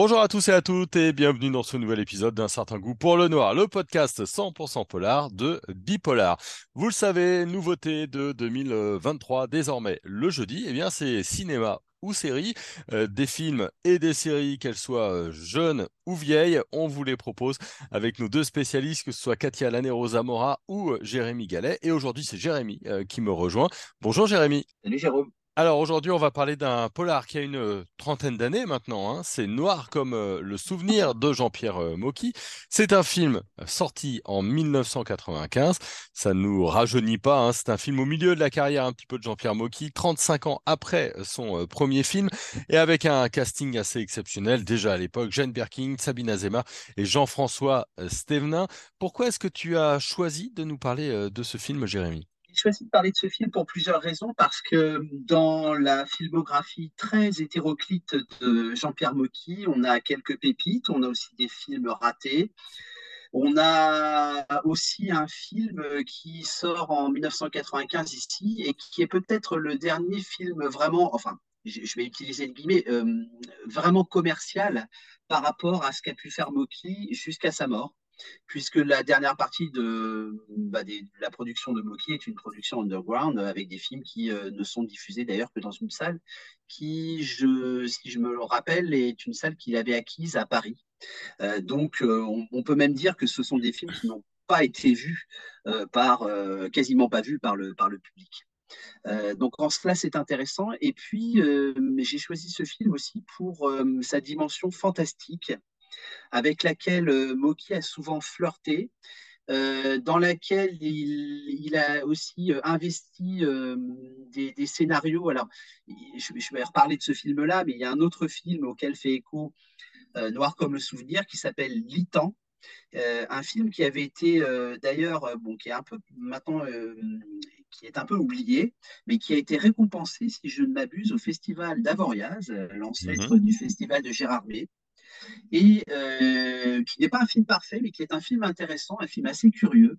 Bonjour à tous et à toutes et bienvenue dans ce nouvel épisode d'un certain goût pour le noir, le podcast 100% polar de Bipolar. Vous le savez, nouveauté de 2023 désormais le jeudi, eh bien c'est cinéma ou séries, euh, des films et des séries, qu'elles soient euh, jeunes ou vieilles, on vous les propose avec nos deux spécialistes, que ce soit Katia Lané-Rosa Mora ou euh, Jérémy Gallet. Et aujourd'hui, c'est Jérémy qui me rejoint. Bonjour Jérémy. Salut Jérôme. Alors aujourd'hui, on va parler d'un polar qui a une euh, trentaine d'années maintenant. Hein. C'est Noir comme euh, le souvenir de Jean-Pierre euh, Mocky. C'est un film sorti en 1995. Ça ne nous rajeunit pas. Hein. C'est un film au milieu de la carrière un petit peu de Jean-Pierre Mocky, 35 ans après son premier film, et avec un casting assez exceptionnel déjà à l'époque. Jeanne Birkin, Sabine Azema et Jean-François Stevenin. Pourquoi est-ce que tu as choisi de nous parler de ce film, Jérémy? J'ai choisi de parler de ce film pour plusieurs raisons, parce que dans la filmographie très hétéroclite de Jean-Pierre Mocky, on a quelques pépites, on a aussi des films ratés. On a aussi un film qui sort en 1995 ici et qui est peut-être le dernier film vraiment, enfin, je vais utiliser le guillemets, euh, vraiment commercial par rapport à ce qu'a pu faire Mocky jusqu'à sa mort puisque la dernière partie de, bah, la production de Moki est une production underground avec des films qui euh, ne sont diffusés d'ailleurs que dans une salle qui, si je me le rappelle, est une salle qu'il avait acquise à Paris. Euh, donc, euh, on, peut même dire que ce sont des films qui n'ont pas été vus par, quasiment pas vus par le public. donc en cela, c'est intéressant. Et puis, j'ai choisi ce film aussi pour sa dimension fantastique avec laquelle euh, Moki a souvent flirté, euh, dans laquelle il, a aussi euh, investi des, scénarios. Alors, je, vais reparler de ce film-là, mais il y a un autre film auquel fait écho Noir comme le souvenir qui s'appelle Litan. un film qui avait été d'ailleurs, bon, qui est un peu maintenant, qui est un peu oublié, mais qui a été récompensé, si je ne m'abuse, au festival d'Avoriaz, l'ancêtre mhm. du festival de Gérard Gérardmer et euh, qui n'est pas un film parfait, mais qui est un film intéressant, un film assez curieux,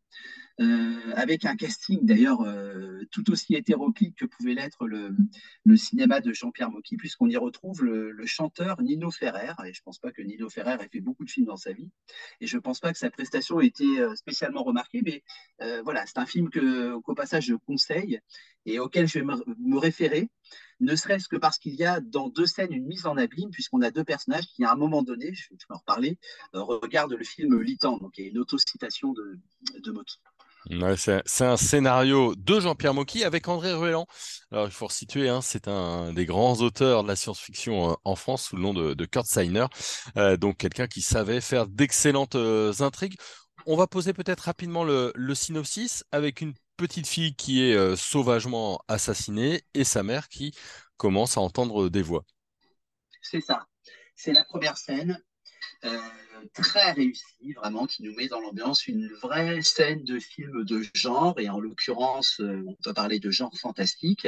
euh, avec un casting d'ailleurs euh, tout aussi hétéroclite que pouvait l'être le, cinéma de Jean-Pierre Mocky, puisqu'on y retrouve le, chanteur Nino Ferrer, et je ne pense pas que Nino Ferrer ait fait beaucoup de films dans sa vie, et je ne pense pas que sa prestation ait été spécialement remarquée, mais voilà, c'est un film qu'au passage je conseille et auquel je vais me référer ne serait-ce que parce qu'il y a dans deux scènes une mise en abîme, puisqu'on a deux personnages qui, à un moment donné, je, vais en reparler, euh, regardent le film Litan, donc il y a une autocitation de, de Moki. c'est un scénario de Jean-Pierre Mocky avec André Ruellan. Alors il faut resituer, hein, c'est un des grands auteurs de la science-fiction euh, en France sous le nom de, Kurt Seiner, euh, donc quelqu'un qui savait faire d'excellentes intrigues. On va poser peut-être rapidement le, le synopsis avec une petite fille qui est euh, sauvagement assassinée et sa mère qui commence à entendre des voix. C'est ça. C'est la première scène. Euh, très réussie, vraiment, qui nous met dans l'ambiance une vraie scène de film de genre, et en l'occurrence, euh, on peut parler de genre fantastique,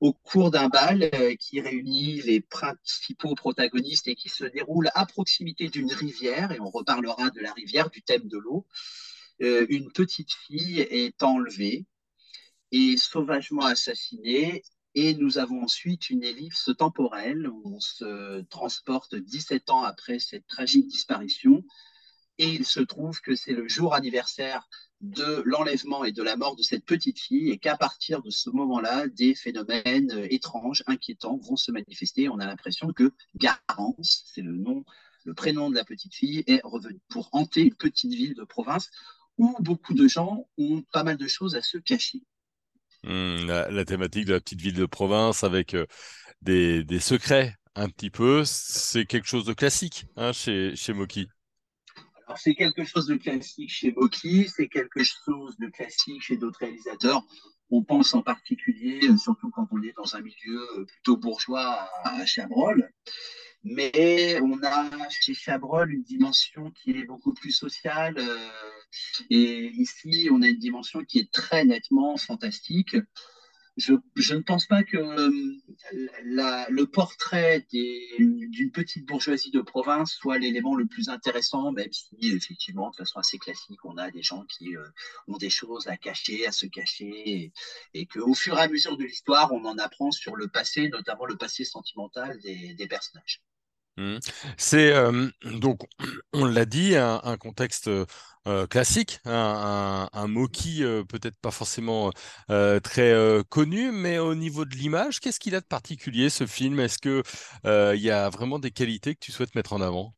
au cours d'un bal qui réunit les principaux protagonistes et qui se déroule à proximité d'une rivière, et on reparlera de la rivière, du thème de l'eau. Euh, une petite fille est enlevée et sauvagement assassinée. Et nous avons ensuite une ellipse temporelle où on se transporte 17 ans après cette tragique disparition. Et il se trouve que c'est le jour anniversaire de l'enlèvement et de la mort de cette petite fille et qu'à partir de ce moment-là, des phénomènes étranges, inquiétants vont se manifester. On a l'impression que Garance, c'est le nom, le prénom de la petite fille, est revenu pour hanter une petite ville de province où beaucoup de gens ont pas mal de choses à se cacher. Hmm, la, thématique de la petite ville de province avec euh, des, secrets un petit peu, c'est quelque chose de classique hein, chez, chez Moki. Alors c'est quelque chose de classique chez Moki, c'est quelque chose de classique chez d'autres réalisateurs. On pense en particulier, euh, surtout quand on est dans un milieu euh, plutôt bourgeois à Chabrol, mais on a chez Chabrol une dimension qui est beaucoup plus sociale. Euh, et ici, on a une dimension qui est très nettement fantastique. Je, ne pense pas que euh, le portrait d'une petite bourgeoisie de province soit l'élément le plus intéressant, même si, effectivement, de façon assez classique, on a des gens qui euh, ont des choses à cacher, à se cacher, et, qu'au fur et à mesure de l'histoire, on en apprend sur le passé, notamment le passé sentimental des personnages. Mmh. C'est euh, donc, on l'a dit, un, un contexte euh, classique, un, un, euh, peut-être pas forcément euh, très euh, connu, mais au niveau de l'image, qu'est-ce qu'il a de particulier ce film? Est-ce que euh, il y a vraiment des qualités que tu souhaites mettre en avant?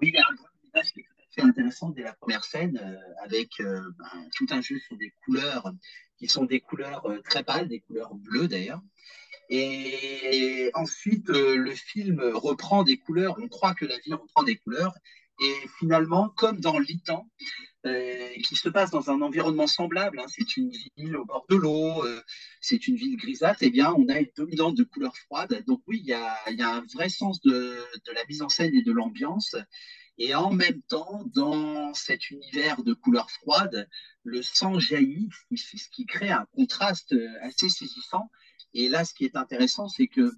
Oui, il y a un image qui est tout à fait intéressante dès la première scène, euh, avec euh, ben, tout un jeu sur des couleurs qui sont des couleurs euh, très pâles, des couleurs bleues d'ailleurs. Et ensuite, euh, le film reprend des couleurs, on croit que la vie reprend des couleurs, et finalement, comme dans l'Itan, euh, qui se passe dans un environnement semblable, hein, c'est une ville au bord de l'eau, euh, c'est une ville grisâtre, eh bien, on a une dominante de couleurs froides. Donc oui, il y a, un vrai sens de, la mise en scène et de l'ambiance. Et en même temps, dans cet univers de couleurs froides, le sang jaillit, ce qui, crée un contraste assez saisissant. Et là, ce qui est intéressant, c'est que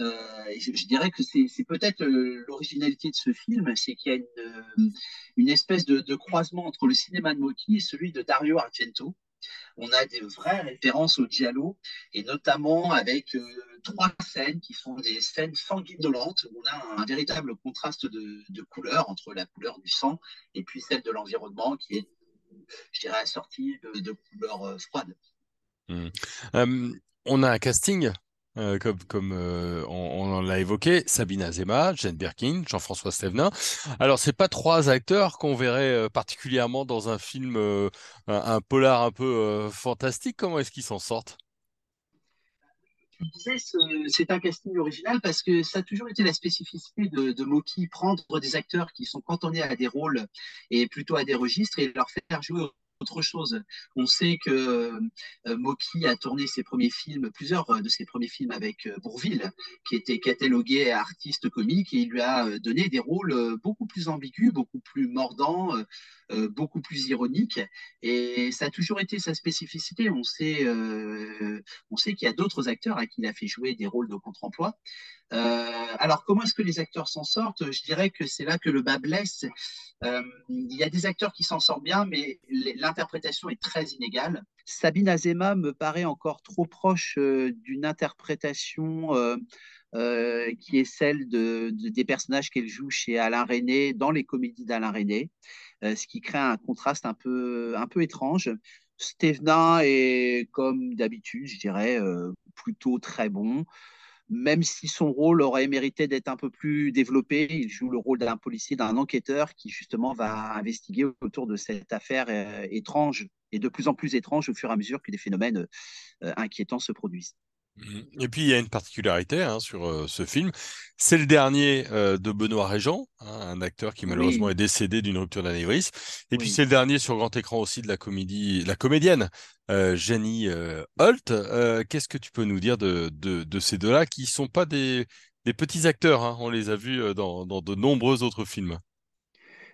euh, je, dirais que c'est peut-être euh, l'originalité de ce film, c'est qu'il y a une, euh, espèce de, croisement entre le cinéma de Motti et celui de Dario Argento. On a des vraies références au giallo, et notamment avec trois scènes qui sont des scènes sanguinolentes, où on a un, véritable contraste de, couleurs entre la couleur du sang et puis celle de l'environnement, qui est, je dirais, assortie de, couleurs froides. Mmh. On a un casting, euh, comme, euh, on, l'a évoqué, Sabine Azema, Jane Birkin, Jean-François Stévenin. Alors, c'est pas trois acteurs qu'on verrait euh, particulièrement dans un film, un, polar un peu fantastique. Comment est-ce qu'ils s'en sortent? Tu disais, ce- c'est un casting original parce que ça a toujours été la spécificité de, de Moki, prendre des acteurs qui sont cantonnés à des rôles et plutôt à des registres et leur faire jouer autre chose. On sait que euh, Moki a tourné ses premiers films, plusieurs euh, de ses premiers films avec euh, Bourvil, qui était catalogué artiste comique, et il lui a donné des rôles beaucoup plus ambigus, beaucoup plus mordants, beaucoup plus ironiques. Et ça a toujours été sa spécificité. On sait, on sait qu'il y a d'autres acteurs à qui il a fait jouer des rôles de contre-emploi. Euh, alors, comment est-ce que les acteurs s'en sortent? Je dirais que c'est là que le bas blesse. Euh, il y a des acteurs qui s'en sortent bien, mais l'interprétation est très inégale. Sabine Azema me paraît encore trop proche euh, d'une interprétation qui est celle de, de- des personnages qu'elle joue chez Alain Resnais dans les comédies d'Alain euh, ce qui crée un contraste un peu, un peu étrange. Stevenin est, comme d'habitude, je dirais, plutôt très bon même si son rôle aurait mérité d'être un peu plus développé, il joue le rôle d'un policier, d'un enquêteur qui justement va investiguer autour de cette affaire euh, étrange et de plus en plus étrange au fur et à mesure que des phénomènes euh, inquiétants se produisent. Mhm. Et puis il y a une particularité hein, sur euh, ce film, c'est le dernier euh, de Benoît Régent, hein, un acteur qui malheureusement Oui, est décédé d'une rupture d'anévrisme. Et puis c'est le dernier sur grand écran aussi de la comédie, la comédienne euh, Jenny Holt. Qu'est-ce que tu peux nous dire de, de, de ces deux-là qui sont pas des, des petits acteurs, hein, on les a vus dans, dans de nombreux autres films.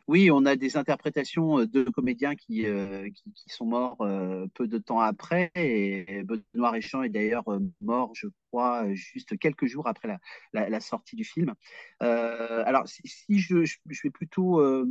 Oui, on a des interprétations euh, de comédiens qui, euh, sont morts euh, peu de temps après. Et Benoît Réchamp est d'ailleurs mort, je euh, juste quelques jours après la, sortie du film. Euh, alors, si, je, vais plutôt euh,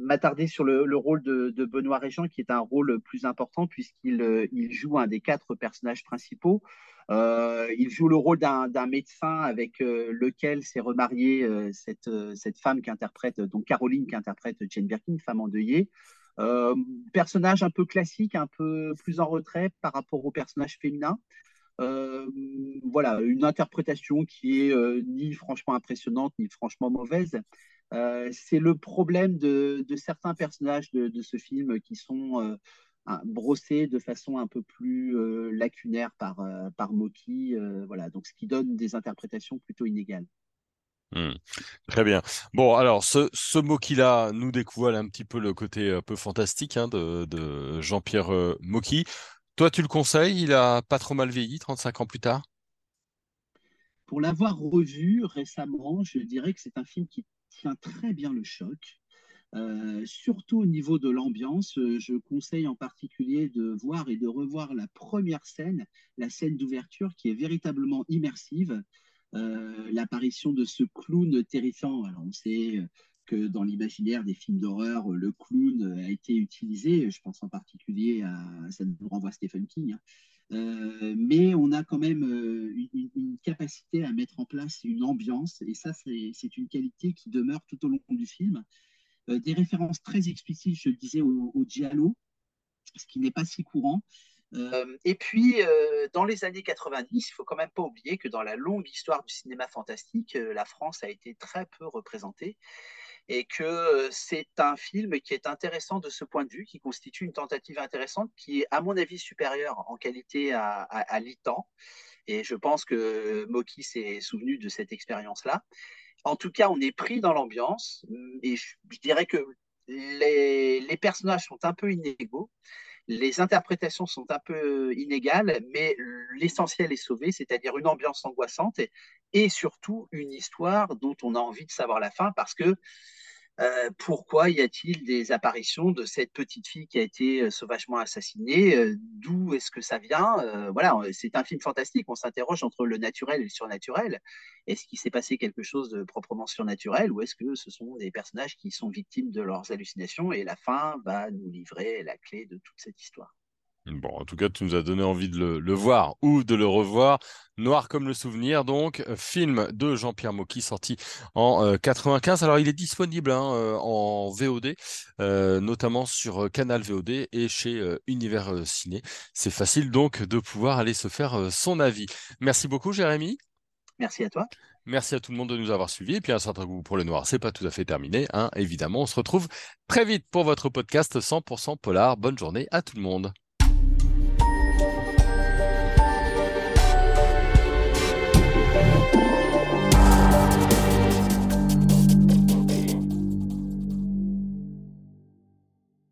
m'attarder sur le, le rôle de, Benoît Réchamp, qui est un rôle plus important puisqu'il il joue un des quatre personnages principaux. Il joue le rôle d'un médecin avec lequel s'est remariée cette, cette femme qui interprète, donc Caroline qui interprète Jane Birkin, femme endeuillée. Personnage un peu classique, un peu plus en retrait par rapport au personnage féminin. Euh, voilà, une interprétation qui est euh, ni franchement impressionnante, ni franchement mauvaise. Euh, c'est le problème de, certains personnages de, ce film qui sont brossés de façon un peu plus lacunaire par, par Moki. Voilà, donc ce qui donne des interprétations plutôt inégales. Hmm. Très bien. Bon, alors ce, ce Moki-là nous dévoile un petit peu le côté un peu fantastique hein, de, de Jean-Pierre Mocky. Toi, tu le conseilles? Il a pas trop mal vieilli, 35 ans plus tard? Pour l'avoir revu récemment, je dirais que c'est un film qui tient très bien le choc. Euh, surtout au niveau de l'ambiance, euh, je conseille en particulier de voir et de revoir la première scène, la scène d'ouverture qui est véritablement immersive. Euh, L'apparition de ce clown terrifiant. Alors on sait que dans l'imaginaire des films d'horreur, le clown a été utilisé. Je pense en particulier à, ça nous renvoie à Stephen King, hein, mais on a quand même une, capacité à mettre en place une ambiance, et ça, c'est une qualité qui demeure tout au long du film. des références très explicites, je le disais, au, au Giallo, ce qui n'est pas si courant. Euh, et puis, euh, dans les années 90, il faut quand même pas oublier que dans la longue histoire du cinéma fantastique, euh, la France a été très peu représentée et que c'est un film qui est intéressant de ce point de vue, qui constitue une tentative intéressante, qui est à mon avis supérieure en qualité à, à, l'ITAN. Et je pense que Moki s'est souvenu de cette expérience-là. En tout cas, on est pris dans l'ambiance et je, dirais que les, personnages sont un peu inégaux. Les interprétations sont un peu inégales, mais l'essentiel est sauvé, c'est-à-dire une ambiance angoissante surtout une histoire dont on a envie de savoir la fin parce que euh, pourquoi y a-t-il des apparitions de cette petite fille qui a été euh, sauvagement assassinée euh, D'où est-ce que ça vient Voilà, c'est un film fantastique. On s'interroge entre le naturel et le surnaturel. Est-ce qu'il s'est passé quelque chose de proprement surnaturel ou est-ce que ce sont des personnages qui sont victimes de leurs hallucinations et la fin va nous livrer la clé de toute cette histoire? Bon, en tout cas, tu nous as donné envie de le, voir ou de le revoir. Noir comme le souvenir, donc, euh, film de Jean-Pierre Mocky, sorti en 95. Euh, Alors, il est disponible hein, euh, en VOD, notamment sur Canal VOD et chez Univers Ciné. C'est facile donc de pouvoir aller se faire son avis. Merci beaucoup, Jérémy. Merci à toi. Merci à tout le monde de nous avoir suivis. Et puis un certain goût pour le noir, c'est pas tout à fait terminé. Hein, évidemment, on se retrouve très vite pour votre podcast 100% polar. Bonne journée à tout le monde.